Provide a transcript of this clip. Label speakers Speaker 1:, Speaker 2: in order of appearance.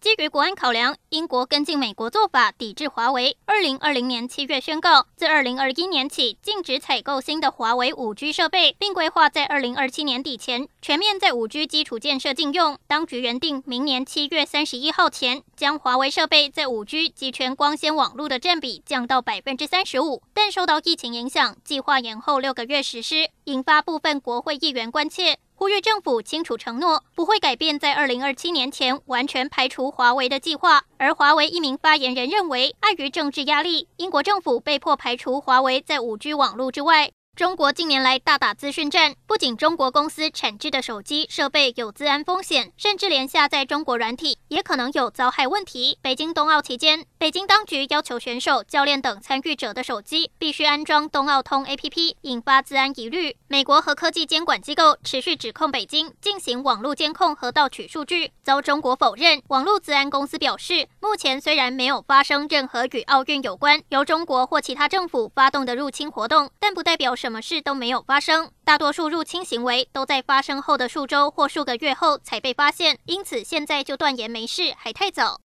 Speaker 1: 基于国安考量，英国跟进美国做法，抵制华为。二零二零年七月宣告，自二零二一年起禁止采购新的华为五 G 设备，并规划在二零二七年底前全面在五 G 基础建设禁用。当局原定明年七月三十一号前将华为设备在五 G 及全光纤网络的占比降到百分之三十五，但受到疫情影响，计划延后六个月实施，引发部分国会议员关切。呼吁政府清楚承诺，不会改变在二零二七年前完全排除华为的计划。而华为一名发言人认为，碍于政治压力，英国政府被迫排除华为在五 G 网络之外。中国近年来大打资讯战，不仅中国公司产制的手机设备有资安风险，甚至连下载中国软体也可能有遭害问题。北京冬奥期间，北京当局要求选手、教练等参与者的手机必须安装冬奥通 APP，引发资安疑虑。美国和科技监管机构持续指控北京进行网络监控和盗取数据，遭中国否认。网络资安公司表示，目前虽然没有发生任何与奥运有关、由中国或其他政府发动的入侵活动，但不代表什么事都没有发生。大多数入侵行为都在发生后的数周或数个月后才被发现，因此现在就断言没事还太早。